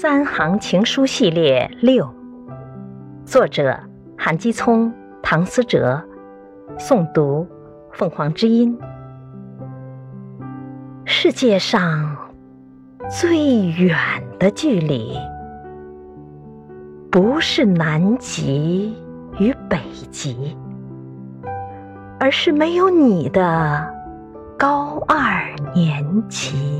三行情书系列六，作者韩基聪、唐思哲诵读凤凰之音。世界上最远的距离，不是南极与北极，而是没有你的高二年级。